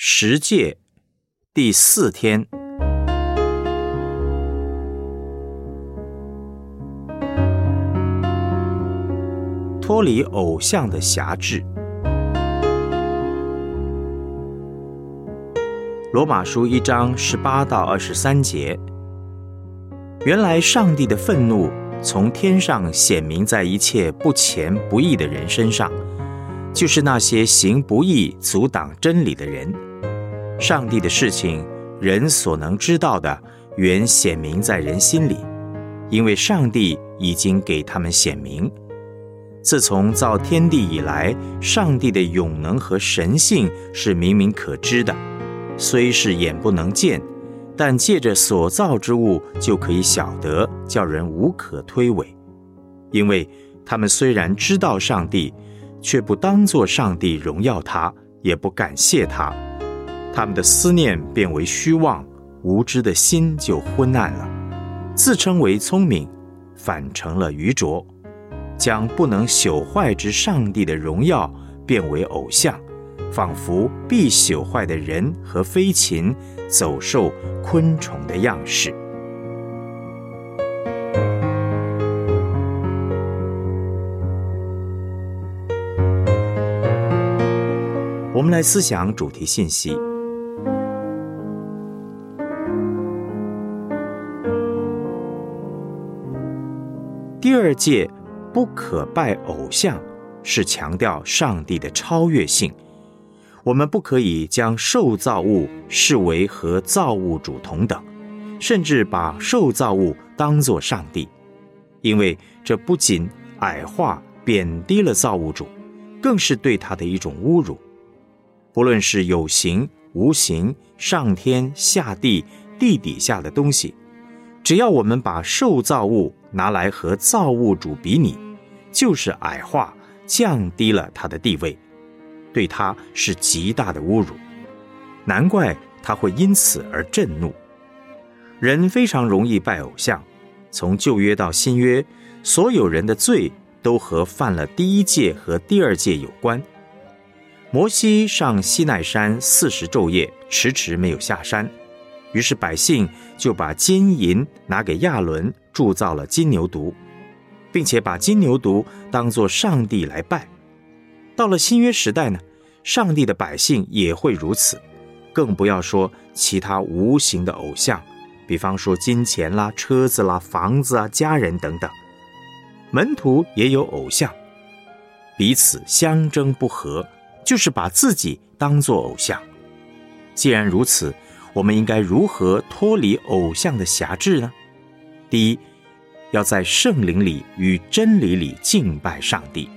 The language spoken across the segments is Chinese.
十诫第四天，脱离偶像的辖制。罗马书一章十八到二十三节，原来上帝的愤怒从天上显明在一切不虔不义的人身上，就是那些行不义、阻挡真理的人。上帝的事情，人所能知道的，原显明在人心里，因为上帝已经给他们显明。自从造天地以来，上帝的永能和神性是明明可知的，虽是眼不能见，但借着所造之物就可以晓得，叫人无可推诿。因为他们虽然知道上帝，却不当作上帝荣耀他，也不感谢他。他们的思念变为虚妄，无知的心就昏暗了。自称为聪明，反成了愚拙，将不能朽坏之上帝的荣耀变为偶像，仿佛必朽坏的人和飞禽、走兽、昆虫的样式。我们来思想主题信息。第二届不可拜偶像，是强调上帝的超越性。我们不可以将受造物视为和造物主同等，甚至把受造物当作上帝，因为这不仅矮化、贬低了造物主，更是对他的一种侮辱。不论是有形、无形、上天、下地、地底下的东西，只要我们把受造物，拿来和造物主比拟，就是矮化、降低了他的地位，对他是极大的侮辱。难怪他会因此而震怒。人非常容易拜偶像，从旧约到新约，所有人的罪都和犯了第一届和第二届有关。摩西上西奈山四十昼夜，迟迟没有下山，于是百姓就把金银拿给亚伦。铸造了金牛犊，并且把金牛犊当作上帝来拜。到了新约时代呢，上帝的百姓也会如此，更不要说其他无形的偶像，比方说金钱啦、车子啦、房子啊、家人等等。门徒也有偶像，彼此相争不和，就是把自己当作偶像。既然如此，我们应该如何脱离偶像的辖制呢？第一，要在圣灵里与真理里敬拜上帝。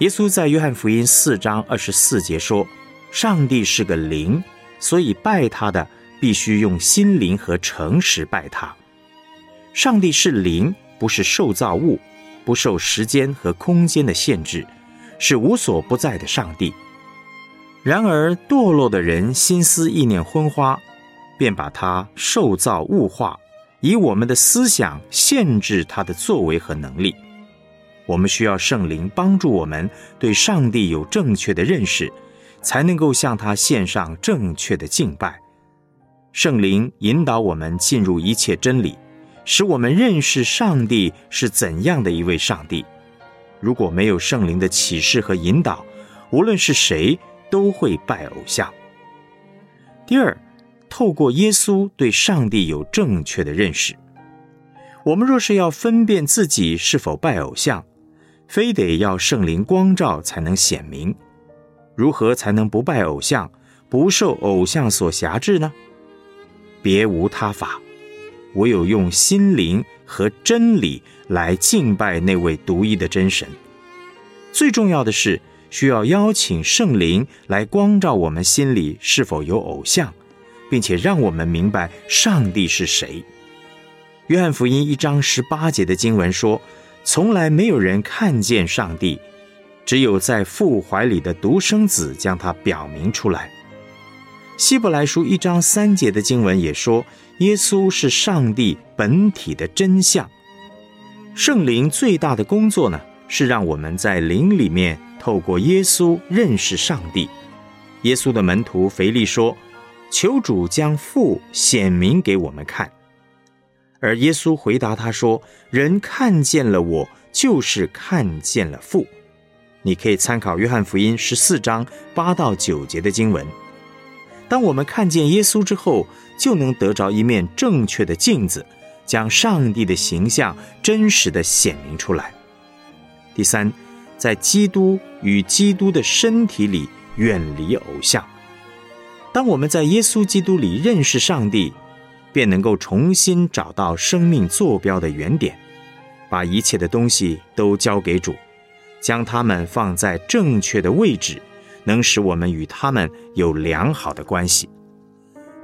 耶稣在约翰福音四章二十四节说：“上帝是个灵，所以拜他的必须用心灵和诚实拜他。上帝是灵，不是受造物，不受时间和空间的限制，是无所不在的上帝。然而堕落的人心思意念昏花，便把他受造物化。”以我们的思想限制他的作为和能力，我们需要圣灵帮助我们对上帝有正确的认识，才能够向他献上正确的敬拜。圣灵引导我们进入一切真理，使我们认识上帝是怎样的一位上帝。如果没有圣灵的启示和引导，无论是谁都会拜偶像。第二。透过耶稣对上帝有正确的认识，我们若是要分辨自己是否拜偶像，非得要圣灵光照才能显明。如何才能不拜偶像，不受偶像所辖制呢？别无他法，唯有用心灵和真理来敬拜那位独一的真神。最重要的是，需要邀请圣灵来光照我们心里是否有偶像。并且让我们明白上帝是谁。约翰福音一章十八节的经文说：“从来没有人看见上帝，只有在父怀里的独生子将他表明出来。”希伯来书一章三节的经文也说：“耶稣是上帝本体的真相。”圣灵最大的工作呢，是让我们在灵里面透过耶稣认识上帝。耶稣的门徒腓力说：“求主将父显明给我们看。”而耶稣回答他说：“人看见了我，就是看见了父。”你可以参考约翰福音十四章八到九节的经文。当我们看见耶稣之后，就能得着一面正确的镜子，将上帝的形象真实的显明出来。第三，在基督与基督的身体里远离偶像。当我们在耶稣基督里认识上帝，便能够重新找到生命坐标的原点，把一切的东西都交给主，将它们放在正确的位置。能使我们与他们有良好的关系。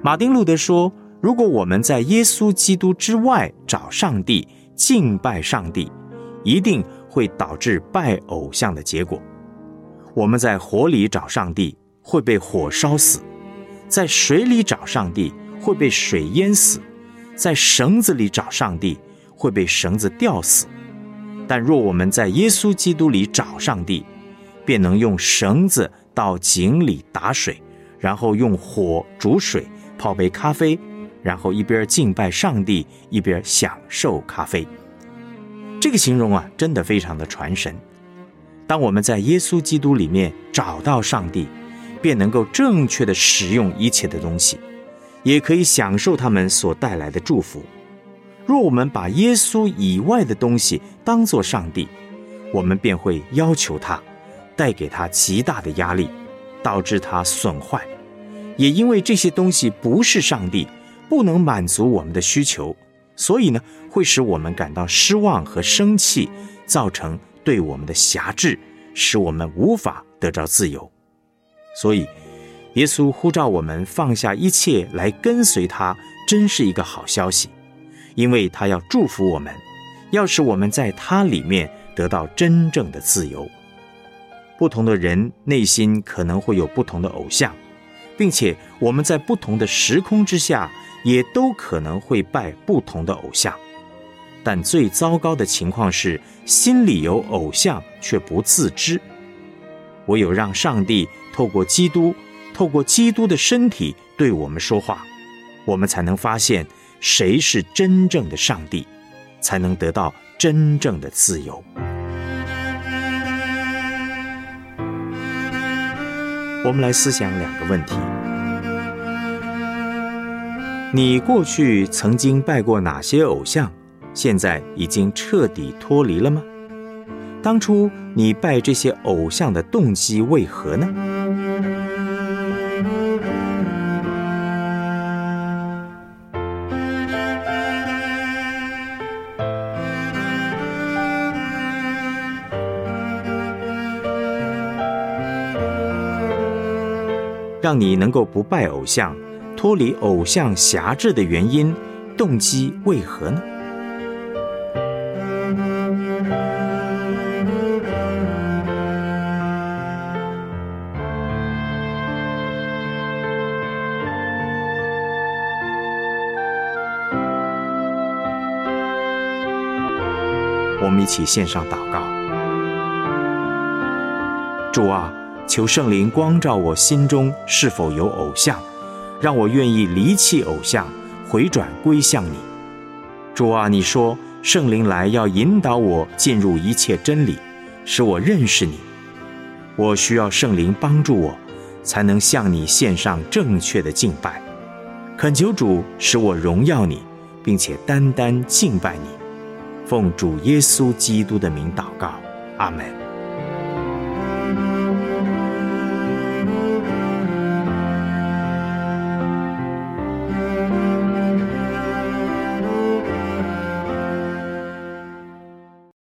马丁·路德说：“如果我们在耶稣基督之外找上帝、敬拜上帝，一定会导致拜偶像的结果。我们在火里找上帝，会被火烧死；在水里找上帝，会被水淹死；在绳子里找上帝，会被绳子吊死。但若我们在耶稣基督里找上帝，便能用绳子。”到井里打水，然后用火煮水，泡杯咖啡，然后一边敬拜上帝，一边享受咖啡。这个形容啊，真的非常的传神。当我们在耶稣基督里面找到上帝，便能够正确的使用一切的东西，也可以享受他们所带来的祝福。若我们把耶稣以外的东西当作上帝，我们便会要求他。带给他极大的压力，导致他损坏。也因为这些东西不是上帝，不能满足我们的需求，所以呢，会使我们感到失望和生气，造成对我们的辖制，使我们无法得着自由。所以，耶稣呼召我们放下一切来跟随他，真是一个好消息，因为他要祝福我们，要使我们在他里面得到真正的自由。不同的人内心可能会有不同的偶像，并且我们在不同的时空之下也都可能会拜不同的偶像。但最糟糕的情况是心里有偶像却不自知。唯有让上帝透过基督，透过基督的身体对我们说话，我们才能发现谁是真正的上帝，才能得到真正的自由。我们来思想两个问题：你过去曾经拜过哪些偶像？现在已经彻底脱离了吗？当初你拜这些偶像的动机为何呢？让你能够不拜偶像、脱离偶像辖制的原因、动机为何呢？我们一起献上祷告，主啊。求圣灵光照我心中是否有偶像，让我愿意离弃偶像，回转归向你。主啊，你说圣灵来要引导我进入一切真理，使我认识你。我需要圣灵帮助我，才能向你献上正确的敬拜。恳求主使我荣耀你，并且单单敬拜你。奉主耶稣基督的名祷告，阿门。